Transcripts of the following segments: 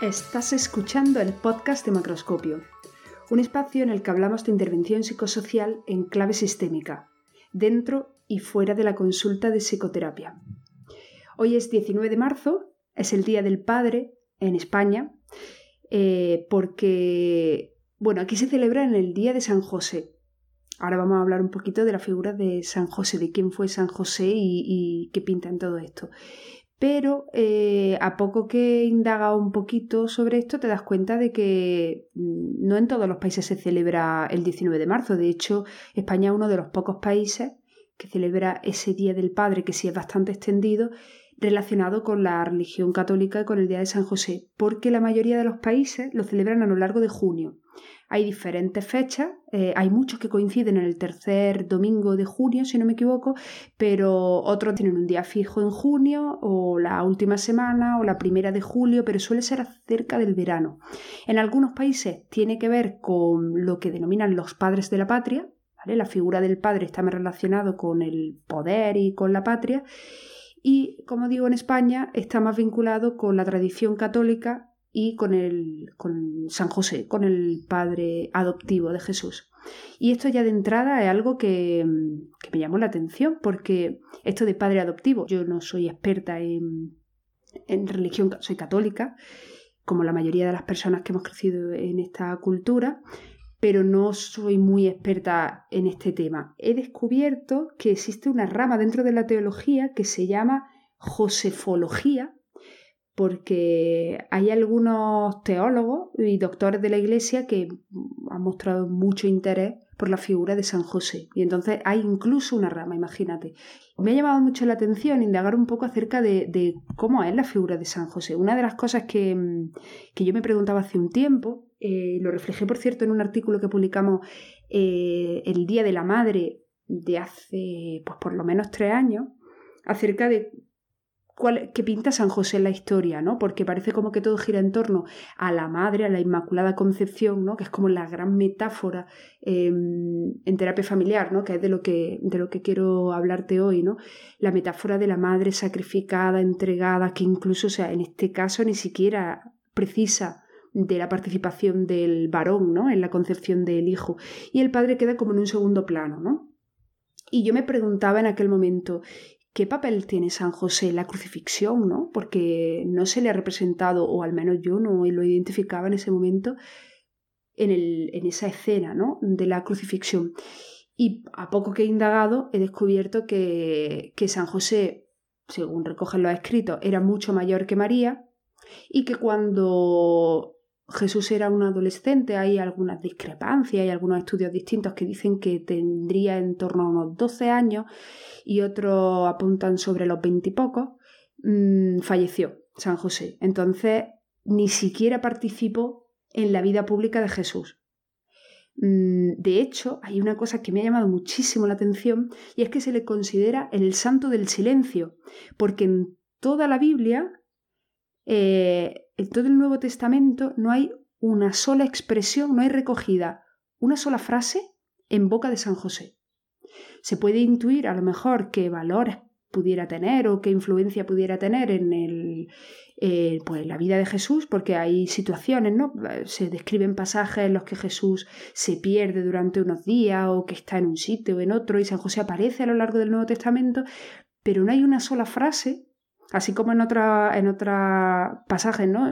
Estás escuchando el podcast de Macroscopio, un espacio en el que hablamos de intervención psicosocial en clave sistémica, dentro y fuera de la consulta de psicoterapia. Hoy es 19 de marzo, es el Día del Padre en España, eh, porque, bueno, aquí se celebra en el Día de San José. Ahora vamos a hablar un poquito de la figura de San José, de quién fue San José y, y qué pinta en todo esto pero eh, a poco que indaga un poquito sobre esto te das cuenta de que mm, no en todos los países se celebra el 19 de marzo. De hecho, España es uno de los pocos países que celebra ese Día del Padre, que sí es bastante extendido, relacionado con la religión católica y con el Día de San José, porque la mayoría de los países lo celebran a lo largo de junio. Hay diferentes fechas, eh, hay muchos que coinciden en el tercer domingo de junio, si no me equivoco, pero otros tienen un día fijo en junio o la última semana o la primera de julio, pero suele ser cerca del verano. En algunos países tiene que ver con lo que denominan los padres de la patria, la figura del padre está más relacionado con el poder y con la patria, y como digo, en España está más vinculado con la tradición católica y con, el, con San José, con el padre adoptivo de Jesús. Y esto ya de entrada es algo que, me llamó la atención, porque esto de padre adoptivo, yo no soy experta en, en religión, soy católica, como la mayoría de las personas que hemos crecido en esta cultura, pero no soy muy experta en este tema. He descubierto que existe una rama dentro de la teología que se llama josefología, porque hay algunos teólogos y doctores de la Iglesia que han mostrado mucho interés por la figura de San José. Y entonces hay incluso una rama, imagínate. Me ha llamado mucho la atención indagar un poco acerca de, cómo es la figura de San José. Una de las cosas que, yo me preguntaba hace un tiempo, eh, lo reflejé por cierto en un artículo que publicamos eh, el Día de la Madre de hace pues por lo menos tres años, acerca de cuál, qué pinta San José en la historia, ¿no? Porque parece como que todo gira en torno a la madre, a la Inmaculada Concepción, ¿no? Que es como la gran metáfora em, en terapia familiar, ¿no? Que es de lo que, de lo que quiero hablarte hoy, ¿no? La metáfora de la madre sacrificada, entregada, que incluso, sea, en este caso ni siquiera precisa de la participación del varón, ¿no? En la concepción del hijo. Y el padre queda como en un segundo plano, ¿no? Y yo me preguntaba en aquel momento, ¿Qué papel tiene San José en la crucifixión, no? Porque no se le ha representado, o al menos yo no lo identificaba en ese momento, en, el, en esa escena, ¿no? De la crucifixión. Y a poco que he indagado, he descubierto que, que San José, según recogen los escritos, era mucho mayor que María y que cuando Jesús era un adolescente, hay algunas discrepancias, hay algunos estudios distintos que dicen que tendría en torno a unos 12 años y otros apuntan sobre los veintipocos, mmm, falleció San José. Entonces, ni siquiera participó en la vida pública de Jesús. Mm, de hecho, hay una cosa que me ha llamado muchísimo la atención y es que se le considera el santo del silencio, porque en toda la Biblia, eh, en todo el Nuevo Testamento, no hay una sola expresión, no hay recogida una sola frase en boca de San José se puede intuir a lo mejor qué valores pudiera tener o qué influencia pudiera tener en eh, pues, la vida de Jesús, porque hay situaciones, ¿no? Se describen pasajes en los que Jesús se pierde durante unos días o que está en un sitio o en otro y San José aparece a lo largo del Nuevo Testamento, pero no hay una sola frase, así como en otros en otra pasajes, ¿no?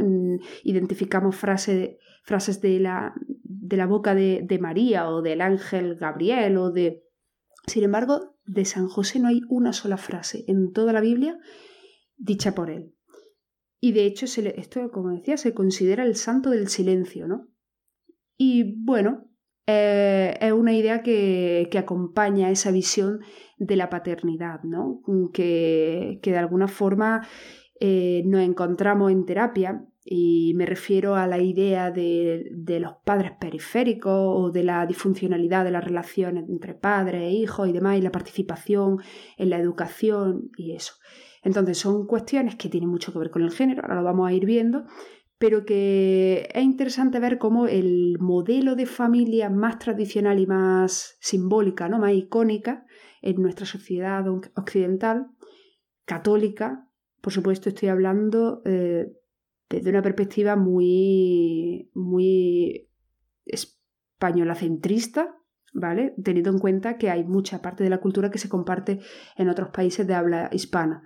identificamos frases de la, de la boca de, de María o del ángel Gabriel o de sin embargo, de San José no hay una sola frase en toda la Biblia dicha por él. Y de hecho, esto, como decía, se considera el santo del silencio, ¿no? Y bueno, eh, es una idea que, acompaña esa visión de la paternidad, ¿no? Que, de alguna forma eh, nos encontramos en terapia y me refiero a la idea de, los padres periféricos o de la disfuncionalidad de las relaciones entre padres e hijos y demás, y la participación en la educación y eso. Entonces son cuestiones que tienen mucho que ver con el género, ahora lo vamos a ir viendo, pero que es interesante ver cómo el modelo de familia más tradicional y más simbólica, ¿no? más icónica en nuestra sociedad occidental, católica, por supuesto estoy hablando eh, desde una perspectiva muy, muy españolacentrista, ¿vale? Teniendo en cuenta que hay mucha parte de la cultura que se comparte en otros países de habla hispana.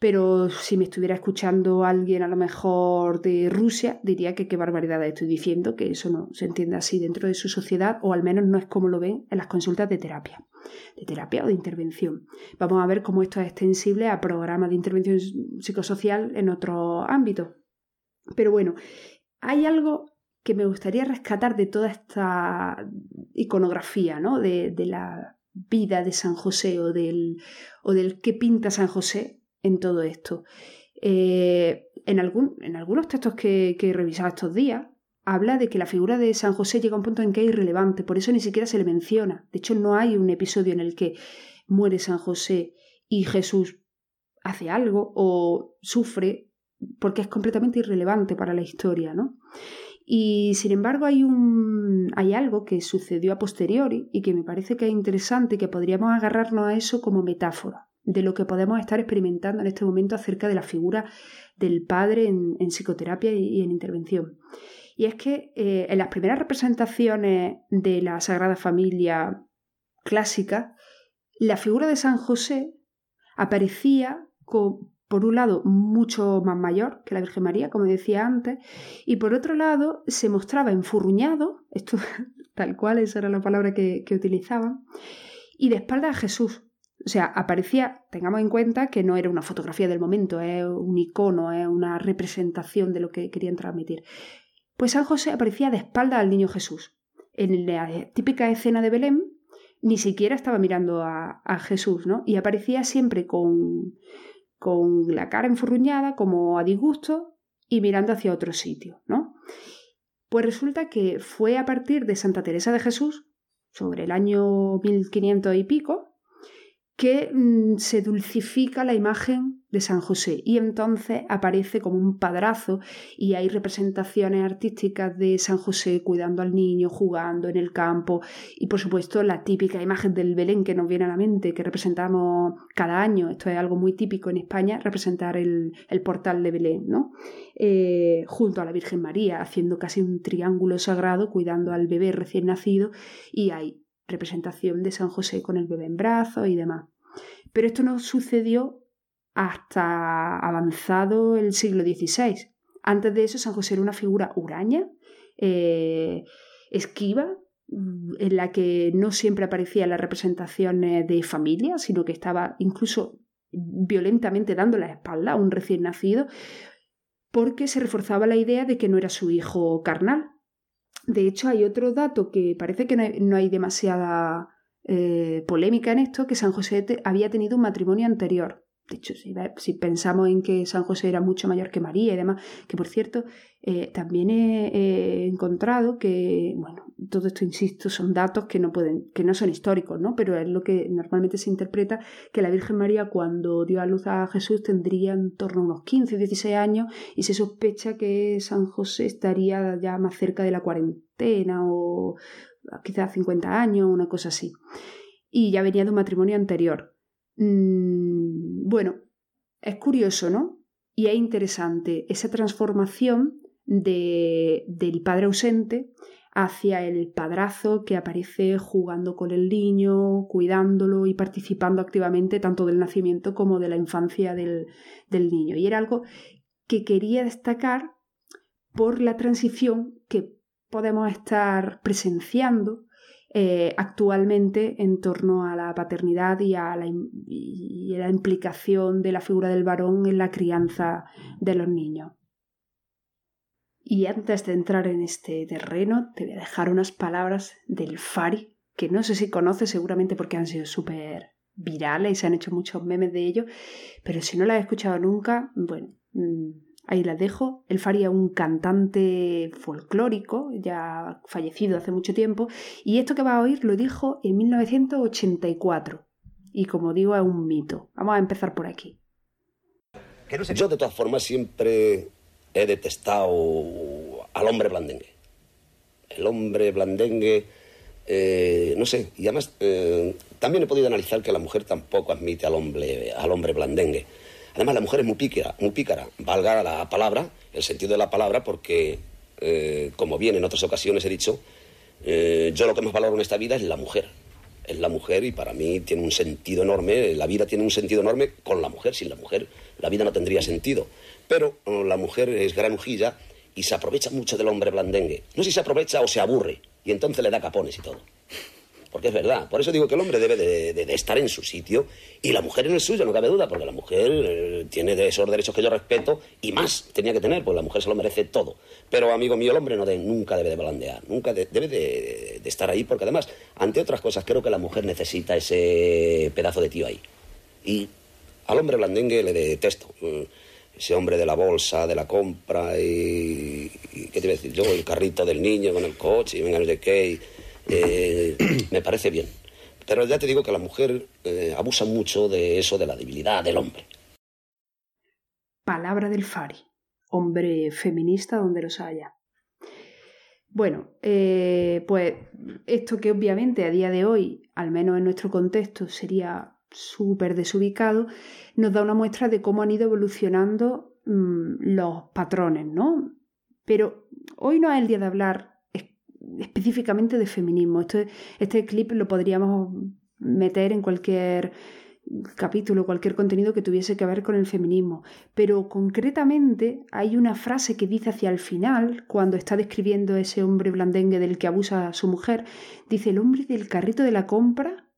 Pero si me estuviera escuchando alguien a lo mejor de Rusia, diría que qué barbaridad estoy diciendo, que eso no se entiende así dentro de su sociedad, o al menos no es como lo ven en las consultas de terapia, de terapia o de intervención. Vamos a ver cómo esto es extensible a programas de intervención psicosocial en otro ámbito. Pero bueno, hay algo que me gustaría rescatar de toda esta iconografía, ¿no? De, la vida de San José o del, o del qué pinta San José en todo esto. Eh, en, algún, en, algunos textos que, he revisado estos días, habla de que la figura de San José llega a un punto en que es irrelevante, por eso ni siquiera se le menciona. De hecho, no hay un episodio en el que muere San José y Jesús hace algo o sufre, porque es completamente irrelevante para la historia, ¿no? Y sin embargo hay, un, hay algo que sucedió a posteriori y que me parece que es interesante que podríamos agarrarnos a eso como metáfora de lo que podemos estar experimentando en este momento acerca de la figura del padre en, psicoterapia y, en intervención. Y es que eh, en las primeras representaciones de la Sagrada Familia clásica, la figura de San José aparecía por un lado mucho más mayor que la Virgen María, como decía antes, y por otro lado se mostraba enfurruñado, esto tal cual, esa era la palabra que, que utilizaban, y de espalda a Jesús, o sea, aparecía, tengamos en cuenta que no era una fotografía del momento, es un icono, es una representación de lo que querían transmitir. Pues San José aparecía de espalda al niño Jesús. En la típica escena de Belén, ni siquiera estaba mirando a, Jesús, ¿no? Y aparecía siempre con, con la cara enfurruñada, como a disgusto, y mirando hacia otro sitio, ¿no? Pues resulta que fue a partir de Santa Teresa de Jesús, sobre el año 1500 y pico, que mm, se dulcifica la imagen de San José. Y entonces aparece como un padrazo y hay representaciones artísticas de San José cuidando al niño, jugando en el campo. Y por supuesto la típica imagen del Belén que nos viene a la mente, que representamos cada año, esto es algo muy típico en España, representar el, portal de Belén, ¿no? Eh, junto a la Virgen María, haciendo casi un triángulo sagrado, cuidando al bebé recién nacido. Y hay representación de San José con el bebé en brazos y demás. Pero esto no sucedió hasta avanzado el siglo XVI. Antes de eso, San José era una figura huraña, eh, esquiva, mm, en la que no siempre aparecían las representaciones de familia, sino que estaba incluso violentamente dando la espalda a un recién nacido, porque se reforzaba la idea de que no era su hijo carnal, de hecho, hay otro dato que parece que no hay, demasiada eh, polémica en esto, que San José había tenido un matrimonio anterior. De hecho, si, pensamos en que San José era mucho mayor que María y demás, que por cierto, eh, también he, encontrado que, bueno, todo esto, insisto, son datos que no pueden, que no son históricos, ¿no? Pero es lo que normalmente se interpreta que la Virgen María cuando dio a luz a Jesús tendría en torno a unos 15, 16 años y se sospecha que San José estaría ya más cerca de la cuarentena o quizás 50 años, una cosa así. Y ya venía de un matrimonio anterior. Mm, bueno, es curioso, ¿no? Y es interesante esa transformación de, del padre ausente hacia el padrazo que aparece jugando con el niño, cuidándolo y participando activamente tanto del nacimiento como de la infancia del, del niño. Y era algo que quería destacar por la transición que podemos estar presenciando eh, actualmente en torno a la paternidad y a la, y la implicación de la figura del varón en la crianza de los niños. Y antes de entrar en este terreno, te voy a dejar unas palabras del Fari, que no sé si conoces seguramente porque han sido súper virales y se han hecho muchos memes de ello, pero si no la has escuchado nunca, bueno, mm, Ahí la dejo. El Faria, un cantante folclórico, ya fallecido hace mucho tiempo, y esto que va a oír lo dijo en 1984. Y como digo, es un mito. Vamos a empezar por aquí. Yo de todas formas siempre he detestado al hombre blandengue. El hombre blandengue, eh, no sé, y además eh, también he podido analizar que la mujer tampoco admite al hombre, al hombre blandengue. Además, la mujer es muy pícara, muy pícara, valga la palabra, el sentido de la palabra, porque, eh, como bien en otras ocasiones he dicho, eh, yo lo que más valoro en esta vida es la mujer. Es la mujer y para mí tiene un sentido enorme, la vida tiene un sentido enorme con la mujer. Sin la mujer la vida no tendría sentido. Pero oh, la mujer es granujilla y se aprovecha mucho del hombre blandengue. No sé si se aprovecha o se aburre y entonces le da capones y todo. Porque es verdad. Por eso digo que el hombre debe de, estar en su sitio y la mujer en el suyo, no cabe duda, porque la mujer eh, tiene esos derechos que yo respeto y más tenía que tener, pues la mujer se lo merece todo. Pero, amigo mío, el hombre no nunca debe de blandear, nunca debe de, estar ahí, porque además, ante otras cosas, creo que la mujer necesita ese pedazo de tío ahí. Y al hombre blandengue le detesto. Eh, ese hombre de la bolsa, de la compra y, ¿qué te iba a decir? Yo, el carrito del niño con el coche y venga no sé qué. Eh, me parece bien. Pero ya te digo que la mujer eh, abusa mucho de eso, de la debilidad del hombre. Palabra del Fari, hombre feminista donde los haya. Bueno, eh, pues esto que obviamente a día de hoy, al menos en nuestro contexto, sería súper desubicado, nos da una muestra de cómo han ido evolucionando mm, los patrones, ¿no? Pero hoy no es el día de hablar específicamente de feminismo. Este, este clip lo podríamos meter en cualquier capítulo, cualquier contenido que tuviese que ver con el feminismo. Pero concretamente hay una frase que dice hacia el final, cuando está describiendo ese hombre blandengue del que abusa a su mujer, dice el hombre del carrito de la compra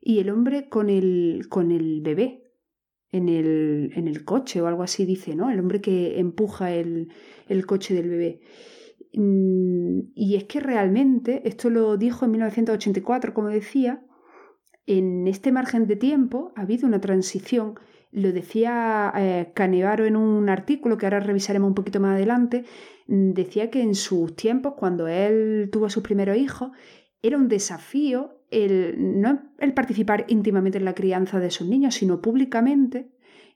y el hombre con el, con el bebé en el, en el coche o algo así dice, ¿no? El hombre que empuja el, el coche del bebé. Mm, y es que realmente, esto lo dijo en 1984, como decía, en este margen de tiempo ha habido una transición. Lo decía eh, Canevaro en un artículo que ahora revisaremos un poquito más adelante. Mm, decía que en sus tiempos, cuando él tuvo a sus primeros hijos, era un desafío el, no el participar íntimamente en la crianza de sus niños, sino públicamente.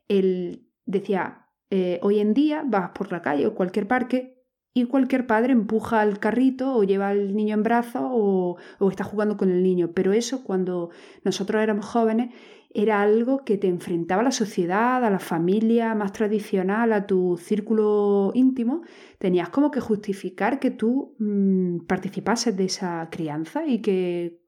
Él decía, eh, hoy en día vas por la calle o cualquier parque y cualquier padre empuja al carrito o lleva al niño en brazos o, está jugando con el niño. Pero eso cuando nosotros éramos jóvenes era algo que te enfrentaba a la sociedad, a la familia más tradicional, a tu círculo íntimo. Tenías como que justificar que tú mm, participases de esa crianza y que,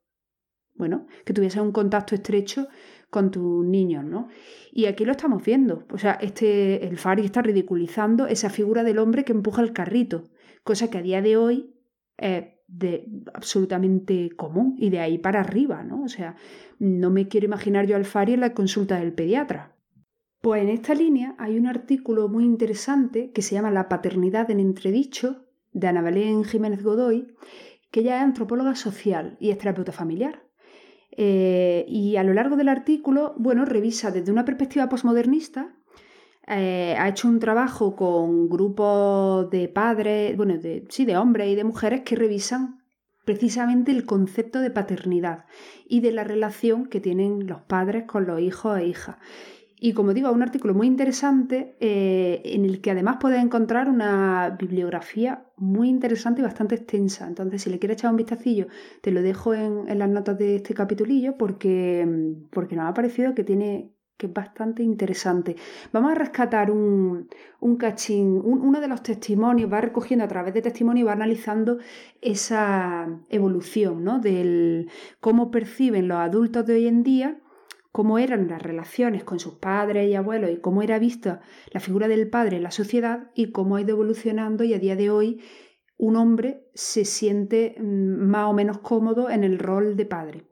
bueno, que tuvieses un contacto estrecho con tus niños, ¿no? Y aquí lo estamos viendo. O sea, este, el Fari está ridiculizando esa figura del hombre que empuja el carrito, cosa que a día de hoy es de, absolutamente común y de ahí para arriba, ¿no? O sea, no me quiero imaginar yo al Fari en la consulta del pediatra. Pues en esta línea hay un artículo muy interesante que se llama La paternidad en entredicho de Ana Belén Jiménez Godoy, que ella es antropóloga social y es terapeuta familiar. Eh, y a lo largo del artículo, bueno, revisa desde una perspectiva posmodernista, eh, ha hecho un trabajo con grupos de padres, bueno, de, sí, de hombres y de mujeres que revisan precisamente el concepto de paternidad y de la relación que tienen los padres con los hijos e hijas. Y como digo, un artículo muy interesante eh, en el que además puedes encontrar una bibliografía muy interesante y bastante extensa. Entonces, si le quieres echar un vistacillo, te lo dejo en, las notas de este capitulillo porque, porque nos ha parecido que tiene que es bastante interesante. Vamos a rescatar un, un cachín, uno de los testimonios, va recogiendo a través de testimonios va analizando esa evolución, ¿no? Del cómo perciben los adultos de hoy en día cómo eran las relaciones con sus padres y abuelos y cómo era vista la figura del padre en la sociedad y cómo ha ido evolucionando y a día de hoy un hombre se siente mm, más o menos cómodo en el rol de padre.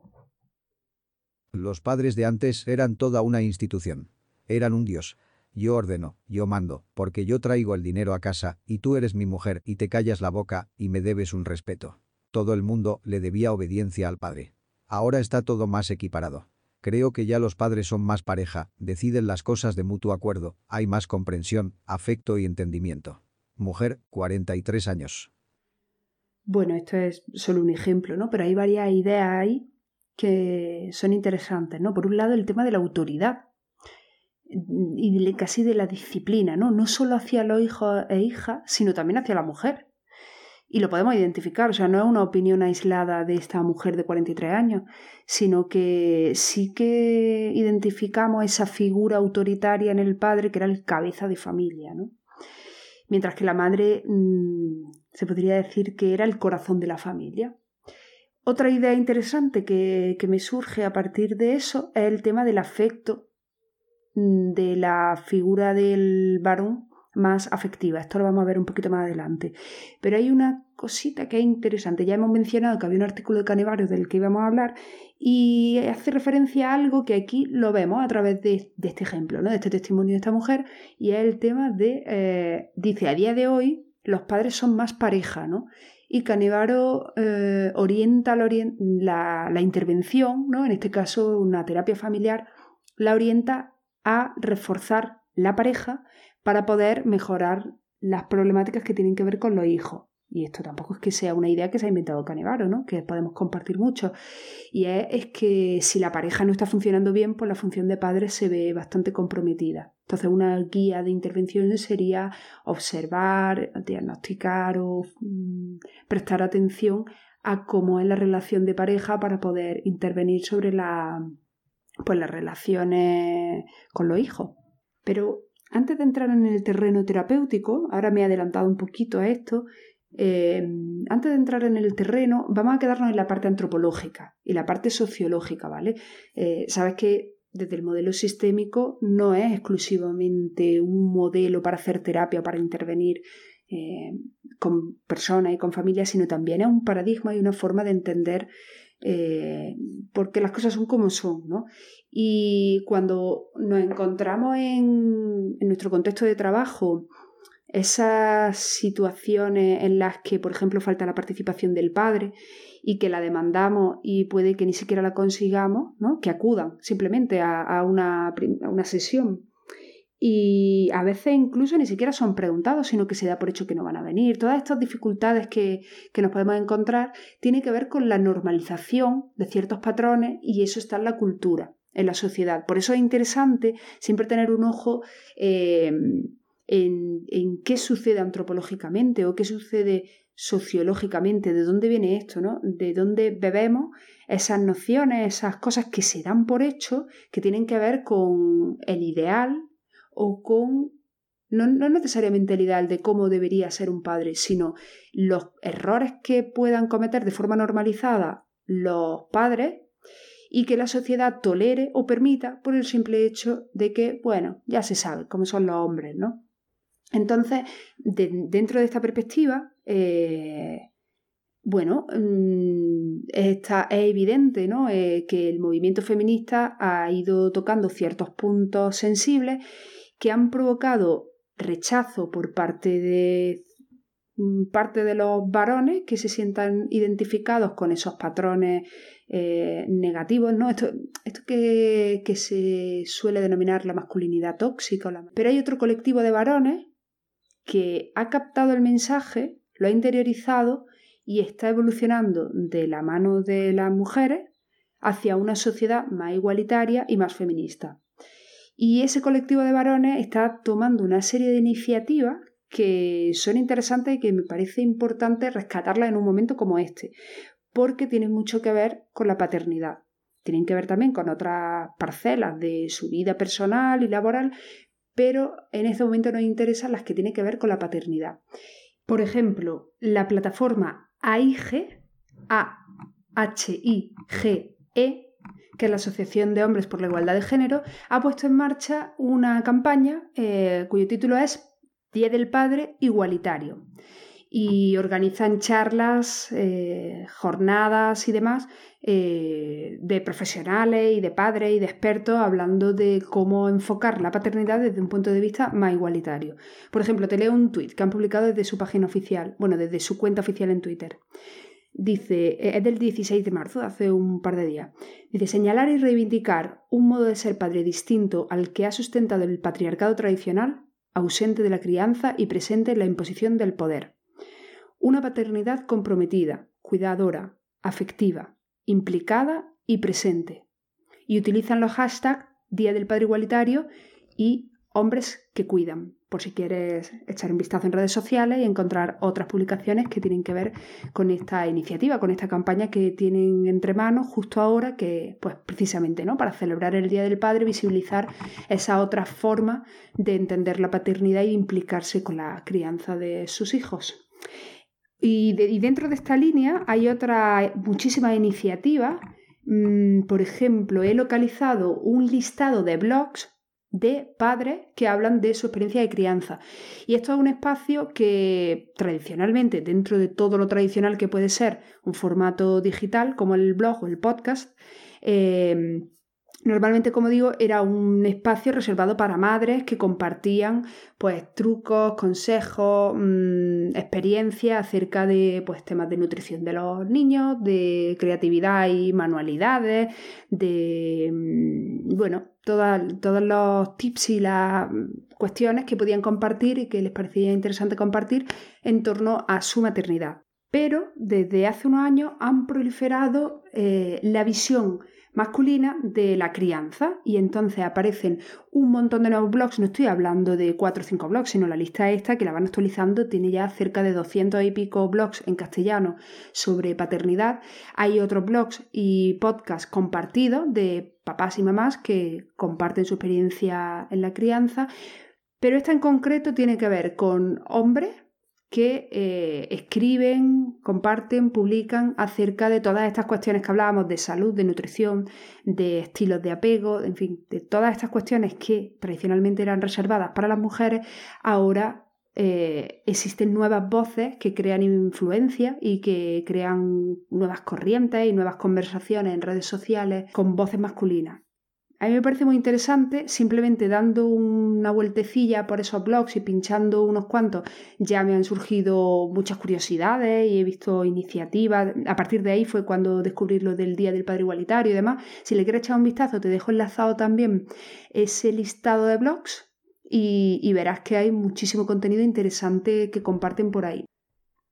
Los padres de antes eran toda una institución. Eran un dios. Yo ordeno, yo mando, porque yo traigo el dinero a casa, y tú eres mi mujer, y te callas la boca, y me debes un respeto. Todo el mundo le debía obediencia al padre. Ahora está todo más equiparado. Creo que ya los padres son más pareja, deciden las cosas de mutuo acuerdo, hay más comprensión, afecto y entendimiento. Mujer, 43 años. Bueno, esto es solo un ejemplo, ¿no? Pero hay varias ideas ahí que son interesantes, ¿no? Por un lado, el tema de la autoridad y casi de la disciplina, ¿no? No solo hacia los hijos e hijas, sino también hacia la mujer. Y lo podemos identificar, o sea, no es una opinión aislada de esta mujer de 43 años, sino que sí que identificamos esa figura autoritaria en el padre que era el cabeza de familia, ¿no? Mientras que la madre mmm, se podría decir que era el corazón de la familia. Otra idea interesante que, que me surge a partir de eso es el tema del afecto mm, de la figura del varón más afectiva. Esto lo vamos a ver un poquito más adelante. Pero hay una cosita que es interesante. Ya hemos mencionado que había un artículo de Canevaro del que íbamos a hablar y hace referencia a algo que aquí lo vemos a través de, este ejemplo, ¿no? de este testimonio de esta mujer, y es el tema de, eh, dice, a día de hoy los padres son más pareja, ¿no? Y Canevaro eh, orienta la, la intervención, ¿no? en este caso una terapia familiar, la orienta a reforzar la pareja para poder mejorar las problemáticas que tienen que ver con los hijos. Y esto tampoco es que sea una idea que se ha inventado Canevaro, ¿no? que podemos compartir mucho. Y es, que si la pareja no está funcionando bien, pues la función de padre se ve bastante comprometida. Entonces, una guía de intervención sería observar, diagnosticar o mm, prestar atención a cómo es la relación de pareja para poder intervenir sobre la, pues, las relaciones con los hijos. Pero antes de entrar en el terreno terapéutico, ahora me he adelantado un poquito a esto, eh, antes de entrar en el terreno, vamos a quedarnos en la parte antropológica y la parte sociológica, ¿vale? Eh, sabes que desde el modelo sistémico no es exclusivamente un modelo para hacer terapia o para intervenir eh, con personas y con familias, sino también es un paradigma y una forma de entender por qué las cosas son como son, ¿no? Y cuando nos encontramos en, nuestro contexto de trabajo esas situaciones en las que, por ejemplo, falta la participación del padre y que la demandamos y puede que ni siquiera la consigamos, ¿no? que acudan simplemente a, una, una sesión. Y a veces incluso ni siquiera son preguntados, sino que se da por hecho que no van a venir. Todas estas dificultades que, que nos podemos encontrar tienen que ver con la normalización de ciertos patrones y eso está en la cultura, en la sociedad. Por eso es interesante siempre tener un ojo eh, en, qué sucede antropológicamente o qué sucede sociológicamente, de dónde viene esto, ¿no? De dónde bebemos esas nociones, esas cosas que se dan por hecho, que tienen que ver con el ideal o con no, no, necesariamente el ideal de cómo debería ser un padre, sino los errores que puedan cometer de forma normalizada los padres y que la sociedad tolere o permita por el simple hecho de que, bueno, ya se sabe cómo son los hombres, ¿no? Entonces, dentro de esta perspectiva, eh, bueno, mm, está, es evidente ¿no? Eh, que el movimiento feminista ha ido tocando ciertos puntos sensibles que han provocado rechazo por parte de mm, parte de los varones que se sientan identificados con esos patrones eh, negativos, ¿no? Esto, esto que, que, se suele denominar la masculinidad tóxica. Pero hay otro colectivo de varones que ha captado el mensaje, lo ha interiorizado y está evolucionando de la mano de las mujeres hacia una sociedad más igualitaria y más feminista. Y ese colectivo de varones está tomando una serie de iniciativas que son interesantes y que me parece importante rescatarlas en un momento como este, porque tienen mucho que ver con la paternidad. Tienen que ver también con otras parcelas de su vida personal y laboral, pero en este momento nos interesan las que tienen que ver con la paternidad. Por ejemplo, la plataforma AIG, A-H-I-G-E, que es la Asociación de Hombres por la Igualdad de Género, ha puesto en marcha una campaña eh, cuyo título es Día del Padre Igualitario y organizan charlas, eh, jornadas y demás eh, de profesionales y de padres y de expertos hablando de cómo enfocar la paternidad desde un punto de vista más igualitario. Por ejemplo, te leo un tuit que han publicado desde su página oficial, bueno, desde su cuenta oficial en Twitter. Dice, eh, es del 16 de marzo, hace un par de días. Dice, señalar y reivindicar un modo de ser padre distinto al que ha sustentado el patriarcado tradicional, ausente de la crianza y presente en la imposición del poder una paternidad comprometida, cuidadora, afectiva, implicada y presente. Y utilizan los hashtags Día del Padre Igualitario y Hombres que Cuidan. por si quieres echar un vistazo en redes sociales y encontrar otras publicaciones que tienen que ver con esta iniciativa, con esta campaña que tienen entre manos justo ahora, que pues precisamente, ¿no? Para celebrar el Día del Padre, visibilizar esa otra forma de entender la paternidad e implicarse con la crianza de sus hijos. Y, dentro de esta línea hay otra muchísimas iniciativas. Mm, por ejemplo, he localizado un listado de blogs de padres que hablan de su experiencia de crianza. Y esto es un espacio que tradicionalmente, dentro de todo lo tradicional que puede ser un formato digital como el blog o el podcast, eh, Normalmente, como digo, era un espacio reservado para madres que compartían pues trucos, consejos, mm, experiencias acerca de pues temas de nutrición de los niños, de creatividad y manualidades, de mm, bueno, todos los tips y las cuestiones que podían compartir y que les parecía interesante compartir en torno a su maternidad. Pero desde hace unos años han proliferado eh, la visión masculina de la crianza. Y entonces aparecen un montón de nuevos blogs, no estoy hablando de cuatro o cinco blogs, sino la lista esta que la van actualizando. Tiene ya cerca de 200 y pico blogs en castellano sobre paternidad. Hay otros blogs y podcasts compartidos de papás y mamás que comparten su experiencia en la crianza, pero esta en concreto tiene que ver con hombres que eh, escriben, comparten, publican acerca de todas estas cuestiones que hablábamos de salud, de nutrición, de estilos de apego, en fin, de todas estas cuestiones que tradicionalmente eran reservadas para las mujeres, ahora eh, existen nuevas voces que crean influencia y que crean nuevas corrientes y nuevas conversaciones en redes sociales con voces masculinas. A mí me parece muy interesante, simplemente dando una vueltecilla por esos blogs y pinchando unos cuantos, ya me han surgido muchas curiosidades y he visto iniciativas. A partir de ahí fue cuando descubrí lo del Día del Padre Igualitario y demás. Si le quieres echar un vistazo, te dejo enlazado también ese listado de blogs y, y verás que hay muchísimo contenido interesante que comparten por ahí.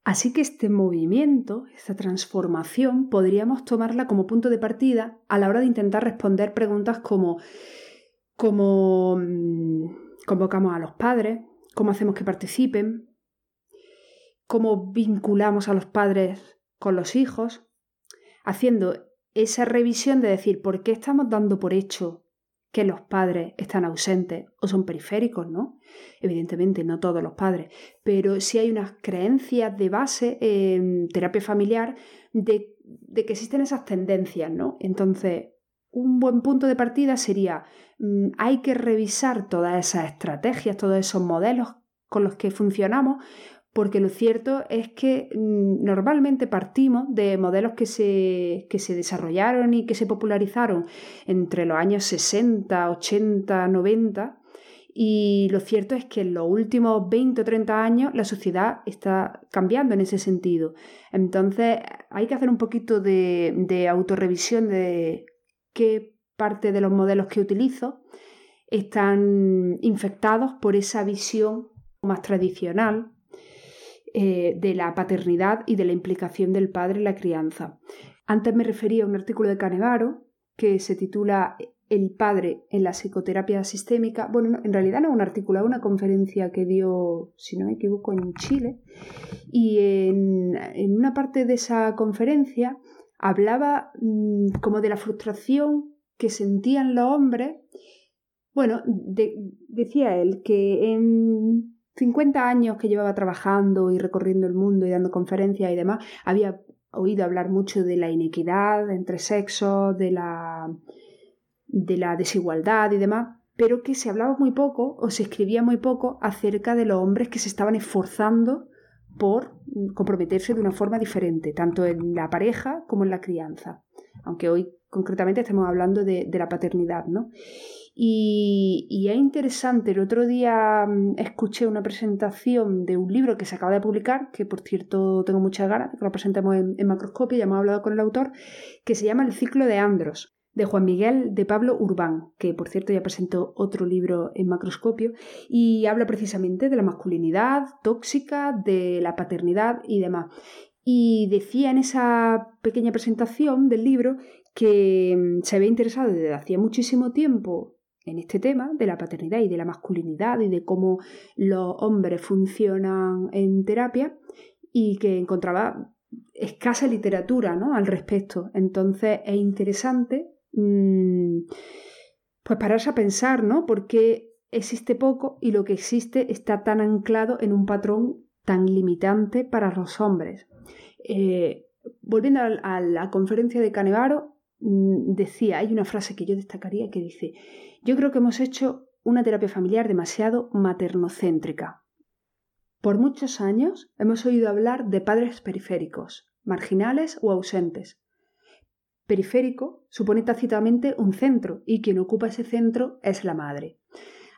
Así que este movimiento, esta transformación, podríamos tomarla como punto de partida a la hora de intentar responder preguntas como cómo mm, convocamos a los padres, cómo hacemos que participen, cómo vinculamos a los padres con los hijos, haciendo esa revisión de decir por qué estamos dando por hecho que los padres están ausentes o son periféricos, ¿no? Evidentemente, no todos los padres, pero sí hay unas creencias de base en terapia familiar de, que existen esas tendencias, ¿no? Entonces, un buen punto de partida sería, mm, hay que revisar todas esas estrategias, todos esos modelos con los que funcionamos, porque lo cierto es que mm, normalmente partimos de modelos que se, que se desarrollaron y que se popularizaron entre los años 60, 80, 90. Y lo cierto es que en los últimos 20 o 30 años la sociedad está cambiando en ese sentido. Entonces hay que hacer un poquito de, de autorrevisión de qué parte de los modelos que utilizo están infectados por esa visión más tradicional eh, de la paternidad y de la implicación del padre en la crianza. Antes me refería a un artículo de Canevaro que se titula El padre en la psicoterapia sistémica. Bueno, en realidad no es un artículo, es una conferencia que dio, si no me equivoco, en Chile. Y en, una parte de esa conferencia hablaba mm, como de la frustración que sentían los hombres. Bueno, decía él que en 50 años que llevaba trabajando y recorriendo el mundo y dando conferencias y demás, había oído hablar mucho de la inequidad entre sexos, de la, de la desigualdad y demás, pero que se hablaba muy poco o se escribía muy poco acerca de los hombres que se estaban esforzando por comprometerse de una forma diferente, tanto en la pareja como en la crianza, aunque hoy concretamente estamos hablando de, de la paternidad, ¿no? Y, es interesante, el otro día mm, escuché una presentación de un libro que se acaba de publicar, que por cierto tengo muchas ganas que lo presentemos en, Macroscopio, ya hemos hablado con el autor, que se llama El ciclo de Andros, de Juan Miguel de Pablo Urbán, que por cierto ya presentó otro libro en Macroscopio, y habla precisamente de la masculinidad tóxica, de la paternidad y demás. Y decía en esa pequeña presentación del libro que mm, se había interesado desde hacía muchísimo tiempo en este tema de la paternidad y de la masculinidad y de cómo los hombres funcionan en terapia y que encontraba escasa literatura ¿no? al respecto. Entonces es interesante mmm, pues pararse a pensar, ¿no? Porque existe poco y lo que existe está tan anclado en un patrón tan limitante para los hombres. Eh, volviendo a, la conferencia de Canevaro, mm, decía, hay una frase que yo destacaría que dice, yo creo que hemos hecho una terapia familiar demasiado maternocéntrica. Por muchos años hemos oído hablar de padres periféricos, marginales o ausentes. Periférico supone tácitamente un centro y quien ocupa ese centro es la madre.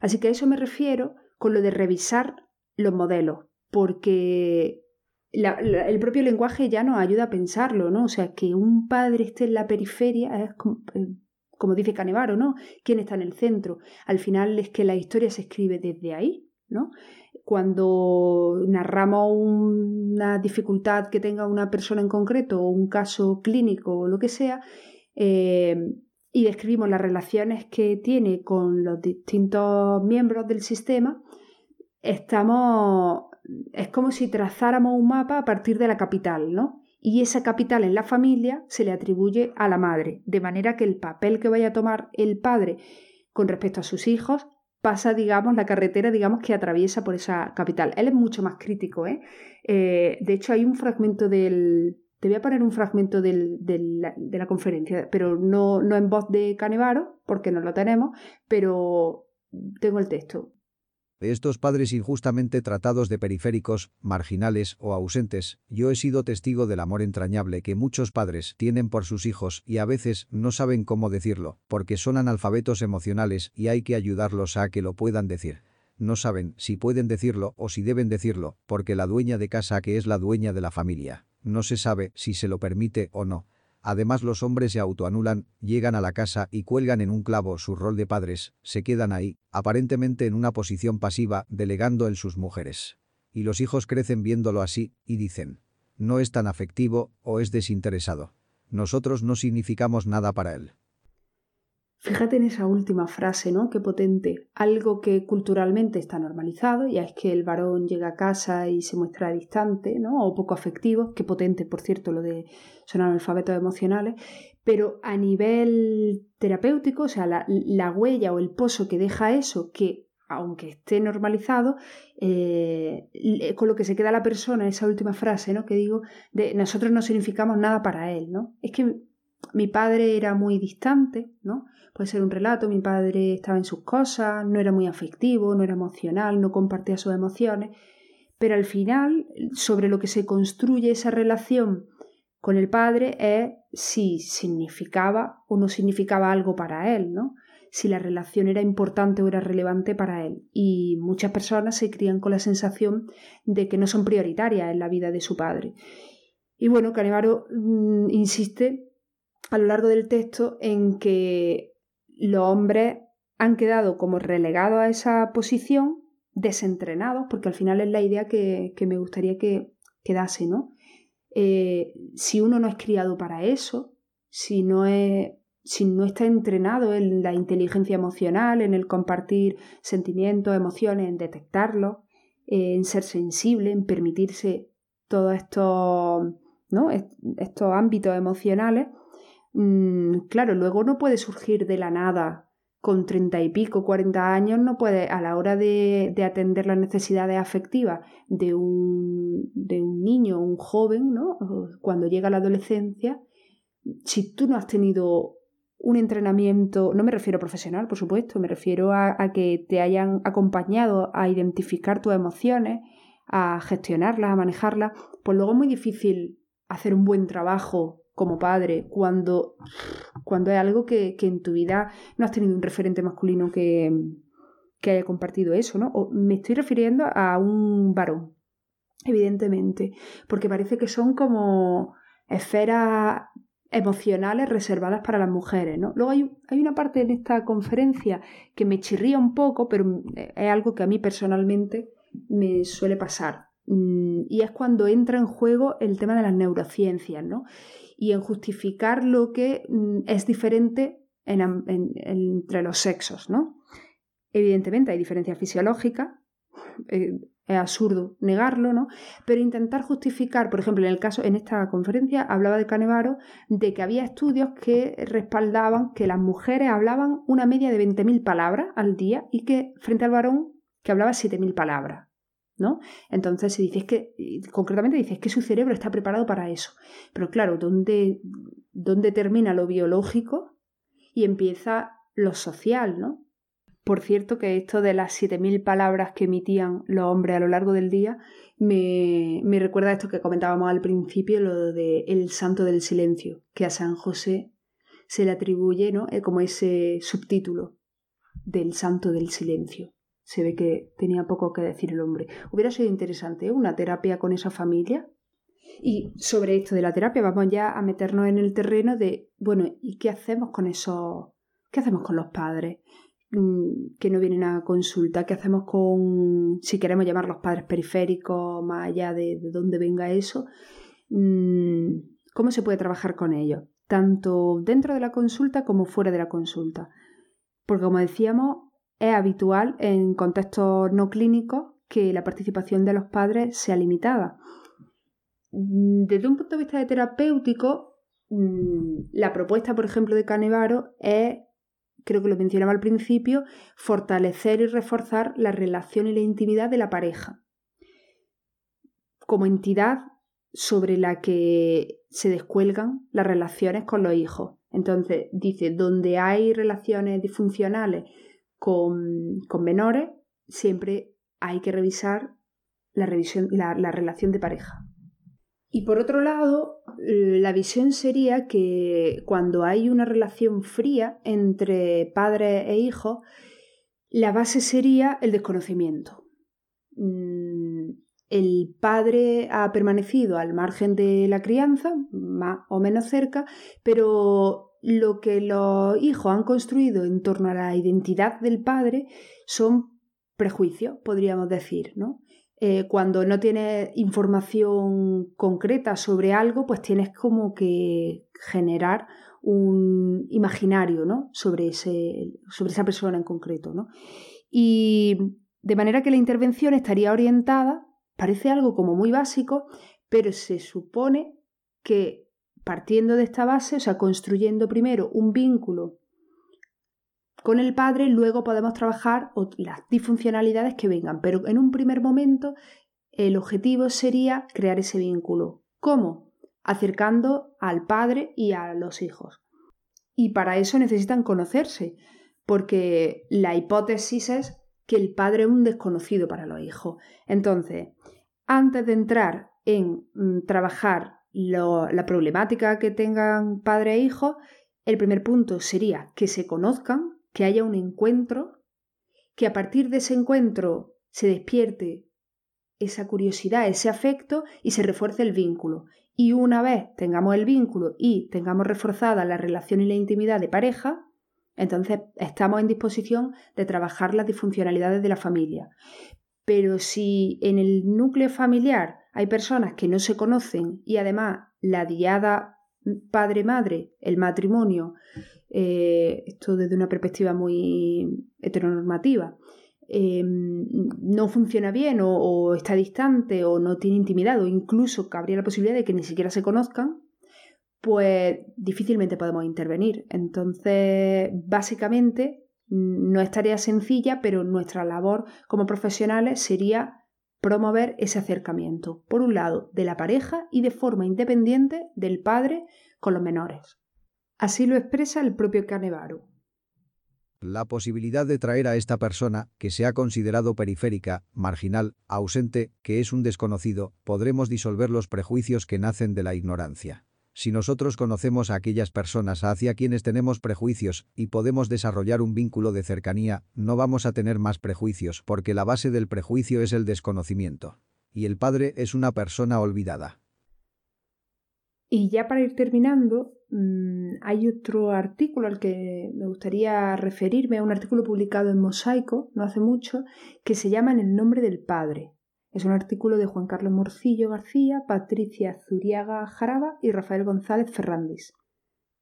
Así que a eso me refiero con lo de revisar los modelos, porque el propio lenguaje ya nos ayuda a pensarlo, ¿no? O sea, que un padre esté en la periferia es como, dice Canevaro, ¿no? ¿Quién está en el centro? Al final es que la historia se escribe desde ahí, ¿no? Cuando narramos una dificultad que tenga una persona en concreto o un caso clínico o lo que sea, eh, y describimos las relaciones que tiene con los distintos miembros del sistema, estamos es como si trazáramos un mapa a partir de la capital, ¿no? Y esa capital en la familia se le atribuye a la madre, de manera que el papel que vaya a tomar el padre con respecto a sus hijos pasa, digamos, la carretera, digamos, que atraviesa por esa capital. Él es mucho más crítico, ¿eh? eh de hecho, hay un fragmento del... Te voy a poner un fragmento del, de la conferencia, pero no, no en voz de Canevaro, porque no lo tenemos, pero tengo el texto estos padres injustamente tratados de periféricos, marginales o ausentes, yo he sido testigo del amor entrañable que muchos padres tienen por sus hijos y a veces no saben cómo decirlo, porque son analfabetos emocionales y hay que ayudarlos a que lo puedan decir. No saben si pueden decirlo o si deben decirlo, porque la dueña de casa que es la dueña de la familia, no se sabe si se lo permite o no. Además los hombres se autoanulan, llegan a la casa y cuelgan en un clavo su rol de padres, se quedan ahí, aparentemente en una posición pasiva, delegando en sus mujeres. Y los hijos crecen viéndolo así, y dicen, no es tan afectivo o es desinteresado. Nosotros no significamos nada para él. Fíjate en esa última frase, ¿no? Qué potente. Algo que culturalmente está normalizado, ya es que el varón llega a casa y se muestra distante, ¿no? O poco afectivo. Qué potente, por cierto, lo de son analfabetos emocionales. Pero a nivel terapéutico, o sea, la, huella o el pozo que deja eso, que aunque esté normalizado, eh, con lo que se queda la persona, esa última frase, ¿no? Que digo, de nosotros no significamos nada para él, ¿no? Es que mi padre era muy distante, ¿no? Puede ser un relato, mi padre estaba en sus cosas, no era muy afectivo, no era emocional, no compartía sus emociones, pero al final, sobre lo que se construye esa relación con el padre es si significaba o no significaba algo para él, ¿no? Si la relación era importante o era relevante para él. Y muchas personas se crían con la sensación de que no son prioritarias en la vida de su padre. Y bueno, Canevaro mm, insiste a lo largo del texto en que los hombres han quedado como relegados a esa posición, desentrenados, porque al final es la idea que, me gustaría que quedase, ¿no? Eh, si uno no es criado para eso, si no, es, si no está entrenado en la inteligencia emocional, en el compartir sentimientos, emociones, en detectarlos, en ser sensible, en permitirse todos estos, ¿no? estos ámbitos emocionales, Mm, claro, luego no puede surgir de la nada con treinta y pico, cuarenta años, no puede, a la hora de, atender las necesidades afectivas de un, de un niño, un joven, ¿no? Cuando llega la adolescencia, si tú no has tenido un entrenamiento, no me refiero profesional, por supuesto, me refiero a, a, que te hayan acompañado a identificar tus emociones, a gestionarlas, a manejarlas, pues luego es muy difícil hacer un buen trabajo como padre cuando, cuando es algo que, en tu vida no has tenido un referente masculino que, que haya compartido eso, ¿no? O me estoy refiriendo a un varón, evidentemente, porque parece que son como esferas emocionales reservadas para las mujeres, ¿no? Luego hay, hay, una parte en esta conferencia que me chirría un poco, pero es algo que a mí personalmente me suele pasar. Mm, y es cuando entra en juego el tema de las neurociencias, ¿no? Y en justificar lo que mm, es diferente entre los sexos, ¿no? Evidentemente hay diferencias fisiológicas, eh, es absurdo negarlo, ¿no? Pero intentar justificar, por ejemplo, en el caso, en esta conferencia hablaba de Canevaro, de que había estudios que respaldaban que las mujeres hablaban una media de 20.000 palabras al día y que frente al varón que hablaba 7.000 palabras. ¿No? Entonces dice que, concretamente dices que su cerebro está preparado para eso. Pero claro, ¿dónde, dónde termina lo biológico y empieza lo social, ¿no? Por cierto, que esto de las 7.000 palabras que emitían los hombres a lo largo del día me, me recuerda a esto que comentábamos al principio, lo de el santo del silencio, que a San José se le atribuye ¿no? Eh, como ese subtítulo del santo del silencio se ve que tenía poco que decir el hombre. Hubiera sido interesante ¿eh? una terapia con esa familia. Y sobre esto de la terapia vamos ya a meternos en el terreno de, bueno, ¿y qué hacemos con esos, qué hacemos con los padres mm, que no vienen a consulta? ¿Qué hacemos con, si queremos llamar los padres periféricos, más allá de, de dónde venga eso? Mm, ¿Cómo se puede trabajar con ellos? Tanto dentro de la consulta como fuera de la consulta. Porque como decíamos, es habitual en contextos no clínicos que la participación de los padres sea limitada. Mm, desde un punto de vista terapéutico, mm, la propuesta, por ejemplo, de Canevaro es, creo que lo mencionaba al principio, fortalecer y reforzar la relación y la intimidad de la pareja como entidad sobre la que se descuelgan las relaciones con los hijos. Entonces, dice, donde hay relaciones disfuncionales con, menores, siempre hay que revisar la, la, la relación de pareja. Y por otro lado, la visión sería que cuando hay una relación fría entre padre e hijo, la base sería el desconocimiento. Mm, el padre ha permanecido al margen de la crianza, más o menos cerca, pero lo que los hijos han construido en torno a la identidad del padre son prejuicios, podríamos decir, ¿no? Eh, cuando no tienes información concreta sobre algo, pues tienes como que generar un imaginario ¿no? sobre, ese, sobre esa persona en concreto. ¿no? Y de manera que la intervención estaría orientada, parece algo como muy básico, pero se supone que partiendo de esta base, o sea, construyendo primero un vínculo con el padre, luego podemos trabajar las disfuncionalidades que vengan, pero en un primer momento el objetivo sería crear ese vínculo. ¿Cómo? Acercando al padre y a los hijos. Y para eso necesitan conocerse, porque la hipótesis es que el padre es un desconocido para los hijos. Entonces, antes de entrar en mm, la problemática que tengan padre e hijo, el primer punto sería que se conozcan, que haya un encuentro, que a partir de ese encuentro se despierte esa curiosidad, ese afecto y se refuerce el vínculo. Y una vez tengamos el vínculo y tengamos reforzada la relación y la intimidad de pareja, entonces estamos en disposición de trabajar las disfuncionalidades de la familia. Pero si en el núcleo familiar hay personas que no se conocen y además la diada padre-madre, el matrimonio, eh, esto desde una perspectiva muy heteronormativa, eh, no funciona bien o, está distante o no tiene intimidad o incluso cabría la posibilidad de que ni siquiera se conozcan, pues difícilmente podemos intervenir. Entonces, básicamente, no es tarea sencilla, pero nuestra labor como profesionales sería promover ese acercamiento, por un lado, de la pareja y de forma independiente del padre con los menores. Así lo expresa el propio Canevaro. La posibilidad de traer a esta persona, que se ha considerado periférica, marginal, ausente, que es un desconocido, podremos disolver los prejuicios que nacen de la ignorancia. Si nosotros conocemos a aquellas personas hacia quienes tenemos prejuicios y podemos desarrollar un vínculo de cercanía, no vamos a tener más prejuicios porque la base del prejuicio es el desconocimiento. Y el padre es una persona olvidada. Y ya para ir terminando, mm, hay otro artículo al que me gustaría referirme, un artículo publicado en Mosaico no hace mucho, que se llama En el nombre del Padre, es un artículo de Juan Carlos Morcillo García, Patricia Zuriaga Jaraba y Rafael González Ferrandis,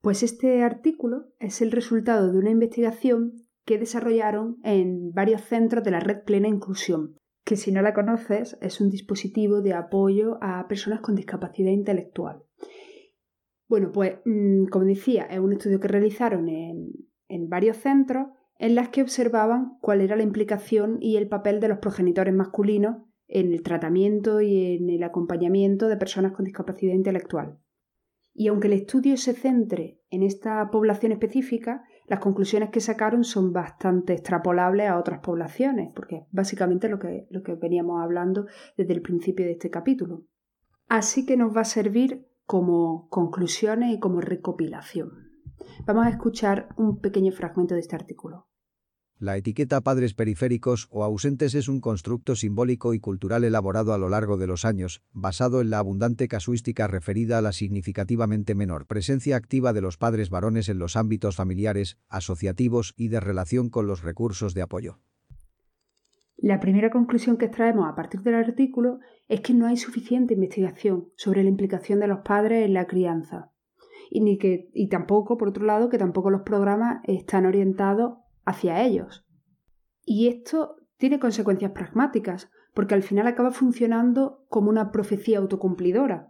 Pues este artículo es el resultado de una investigación que desarrollaron en varios centros de la red Plena Inclusión, que si no la conoces es un dispositivo de apoyo a personas con discapacidad intelectual. Bueno, pues mm, como decía, es un estudio que realizaron en, en varios centros en las que observaban cuál era la implicación y el papel de los progenitores masculinos en el tratamiento y en el acompañamiento de personas con discapacidad intelectual. Y aunque el estudio se centre en esta población específica, las conclusiones que sacaron son bastante extrapolables a otras poblaciones, porque es básicamente lo que, lo que veníamos hablando desde el principio de este capítulo. Así que nos va a servir como conclusiones y como recopilación. Vamos a escuchar un pequeño fragmento de este artículo. La etiqueta padres periféricos o ausentes es un constructo simbólico y cultural elaborado a lo largo de los años, basado en la abundante casuística referida a la significativamente menor presencia activa de los padres varones en los ámbitos familiares, asociativos y de relación con los recursos de apoyo. La primera conclusión que extraemos a partir del artículo es que no hay suficiente investigación sobre la implicación de los padres en la crianza y, ni que, y tampoco, por otro lado, que tampoco los programas están orientados hacia ellos. Y esto tiene consecuencias pragmáticas, porque al final acaba funcionando como una profecía autocumplidora.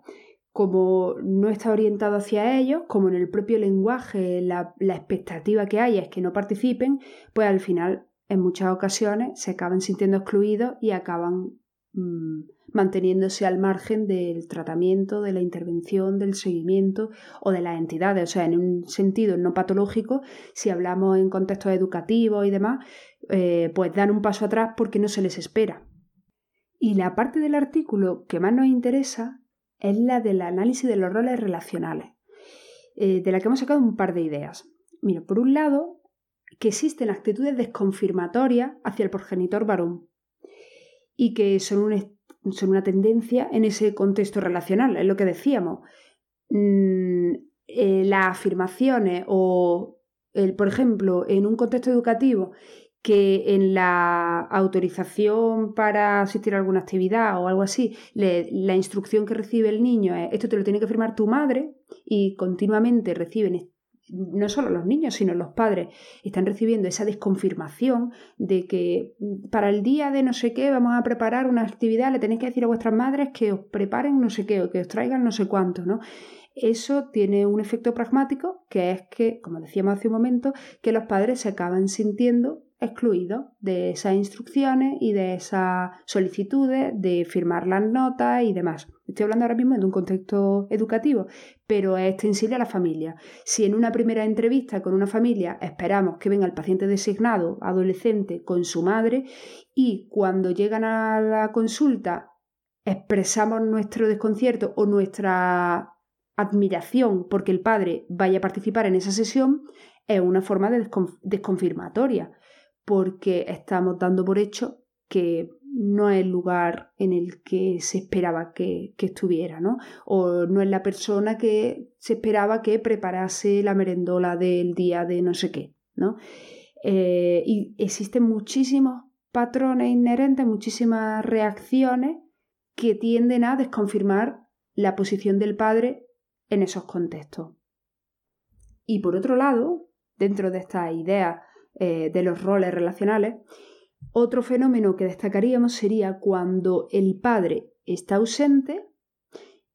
Como no está orientado hacia ellos, como en el propio lenguaje la, expectativa que hay es que no participen, pues al final en muchas ocasiones se acaban sintiendo excluidos y acaban mm, manteniéndose al margen del tratamiento, de la intervención, del seguimiento o de las entidades. O sea, en un sentido no patológico, si hablamos en contextos educativos y demás, eh, pues dan un paso atrás porque no se les espera. Y la parte del artículo que más nos interesa es la del análisis de los roles relacionales, eh, de la que hemos sacado un par de ideas. Mira, por un lado, que existen actitudes desconfirmatorias hacia el progenitor varón y que son un, son una tendencia en ese contexto relacional, es lo que decíamos. Mm, eh, las afirmaciones o, el, por ejemplo, en un contexto educativo que en la autorización para asistir a alguna actividad o algo así, la instrucción que recibe el niño es esto te lo tiene que firmar tu madre y continuamente reciben no solo los niños, sino los padres están recibiendo esa desconfirmación de que mm, para el día de no sé qué vamos a preparar una actividad, le tenéis que decir a vuestras madres que os preparen no sé qué o que os traigan no sé cuánto, ¿no? Eso tiene un efecto pragmático que es que, como decíamos hace un momento, que los padres se acaban sintiendo excluidos de esas instrucciones y de esas solicitudes de firmar las notas y demás. Estoy hablando ahora mismo de un contexto educativo, pero es extensible a la familia. Si en una primera entrevista con una familia esperamos que venga el paciente designado, adolescente, con su madre, y cuando llegan a la consulta expresamos nuestro desconcierto o nuestra admiración porque el padre vaya a participar en esa sesión, es una forma de desconfirmatoria porque estamos dando por hecho que no es el lugar en el que se esperaba que, estuviera, ¿no? O no es la persona que se esperaba que preparase la merendola del día de no sé qué, ¿no? Eh, y existen muchísimos patrones inherentes, muchísimas reacciones que tienden a desconfirmar la posición del padre en esos contextos. Y por otro lado, dentro de esta idea eh, de los roles relacionales. Otro fenómeno que destacaríamos sería cuando el padre está ausente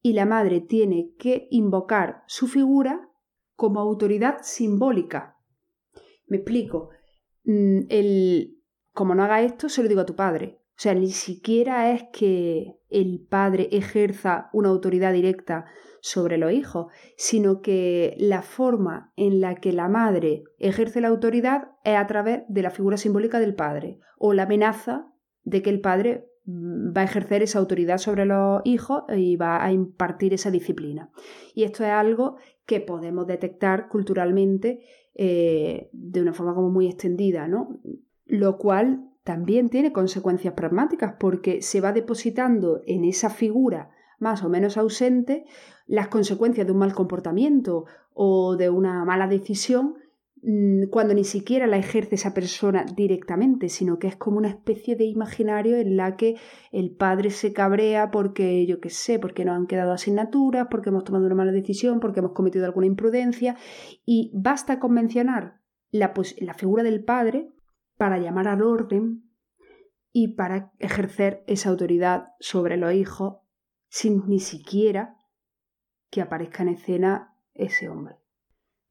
y la madre tiene que invocar su figura como autoridad simbólica. Me explico. Mm, el, como no haga esto, se lo digo a tu padre. O sea, ni siquiera es que el padre ejerza una autoridad directa sobre los hijos, sino que la forma en la que la madre ejerce la autoridad es a través de la figura simbólica del padre o la amenaza de que el padre mm, va a ejercer esa autoridad sobre los hijos y va a impartir esa disciplina. Y esto es algo que podemos detectar culturalmente eh, de una forma como muy extendida, ¿no? Lo cual también tiene consecuencias pragmáticas porque se va depositando en esa figura más o menos ausente las consecuencias de un mal comportamiento o de una mala decisión mm, cuando ni siquiera la ejerce esa persona directamente, sino que es como una especie de imaginario en la que el padre se cabrea porque, yo qué sé, porque nos han quedado asignaturas, porque hemos tomado una mala decisión, porque hemos cometido alguna imprudencia, y basta con mencionar la, la figura del padre para llamar al orden y para ejercer esa autoridad sobre los hijos sin ni siquiera que aparezca en escena ese hombre.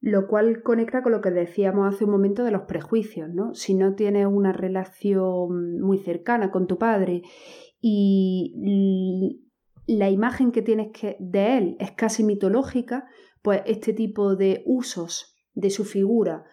Lo cual conecta con lo que decíamos hace un momento de los prejuicios, ¿no? Si no tienes una relación muy cercana con tu padre y la imagen que tienes que, de él es casi mitológica, pues este tipo de usos de su figura,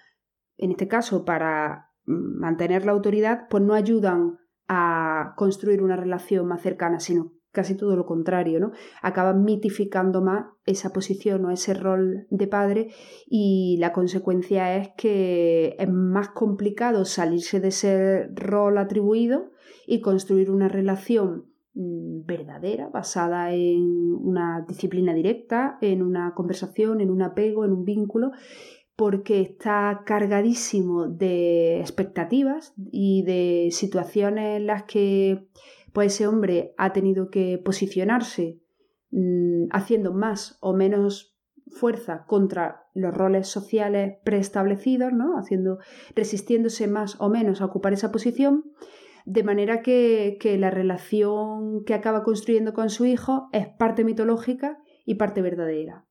en este caso para mantener la autoridad, pues no ayudan a construir una relación más cercana, sino casi todo lo contrario, ¿no? Acaban mitificando más esa posición o ese rol de padre y la consecuencia es que es más complicado salirse de ese rol atribuido y construir una relación mm, verdadera, basada en una disciplina directa, en una conversación, en un apego, en un vínculo porque está cargadísimo de expectativas y de situaciones en las que pues ese hombre ha tenido que posicionarse mm, haciendo más o menos fuerza contra los roles sociales preestablecidos, ¿no? haciendo, resistiéndose más o menos a ocupar esa posición, de manera que, que la relación que acaba construyendo con su hijo es parte mitológica y parte verdadera.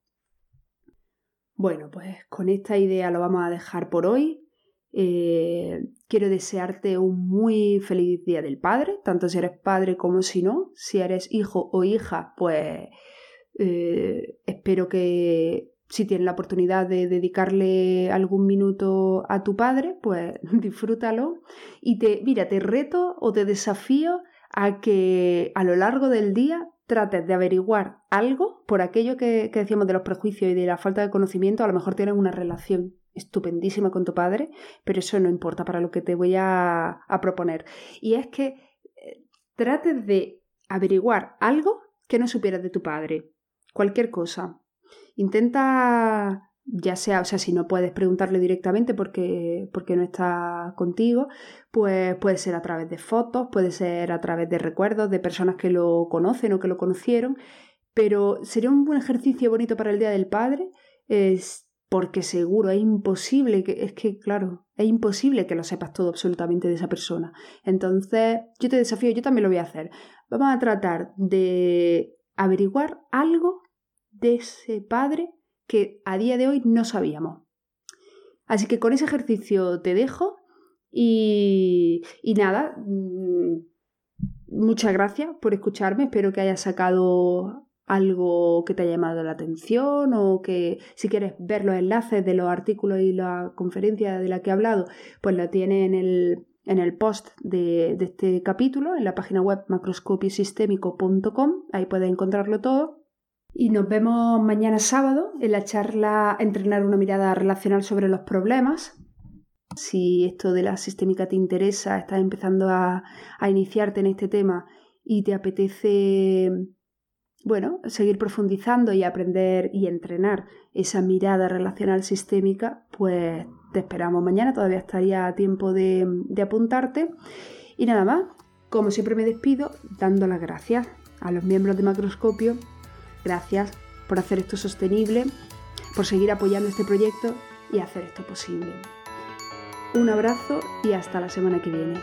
Bueno, pues con esta idea lo vamos a dejar por hoy. Eh, quiero desearte un muy feliz Día del Padre, tanto si eres padre como si no. Si eres hijo o hija, pues eh, espero que si tienes la oportunidad de dedicarle algún minuto a tu padre, pues disfrútalo. Y te, mira, te reto o te desafío a que a lo largo del día trates de averiguar algo por aquello que, decíamos de los prejuicios y de la falta de conocimiento, a lo mejor tienes una relación estupendísima con tu padre, pero eso no importa para lo que te voy a, proponer. Y es que eh, trates de averiguar algo que no supieras de tu padre, cualquier cosa. Intenta ya sea, o sea, si no puedes preguntarle directamente porque, porque no está contigo, pues puede ser a través de fotos, puede ser a través de recuerdos de personas que lo conocen o que lo conocieron, pero sería un buen ejercicio bonito para el Día del Padre, es porque seguro es imposible, que, es que claro, es imposible que lo sepas todo absolutamente de esa persona. Entonces, yo te desafío, yo también lo voy a hacer. Vamos a tratar de averiguar algo de ese padre que a día de hoy no sabíamos. Así que con ese ejercicio te dejo y, nada, mm, muchas gracias por escucharme, espero que hayas sacado algo que te haya llamado la atención o que si quieres ver los enlaces de los artículos y la conferencia de la que he hablado, pues lo tienes en el, en el post de, de, este capítulo, en la página web macroscopiosistémico.com, ahí puedes encontrarlo todo. Y nos vemos mañana sábado en la charla Entrenar una mirada relacional sobre los problemas. Si esto de la sistémica te interesa, estás empezando a, iniciarte en este tema y te apetece, bueno, seguir profundizando y aprender y entrenar esa mirada relacional sistémica, pues te esperamos mañana, todavía estaría a tiempo de, de apuntarte. Y nada más, como siempre me despido dando las gracias a los miembros de Macroscopio Gracias por hacer esto sostenible, por seguir apoyando este proyecto y hacer esto posible. Un abrazo y hasta la semana que viene.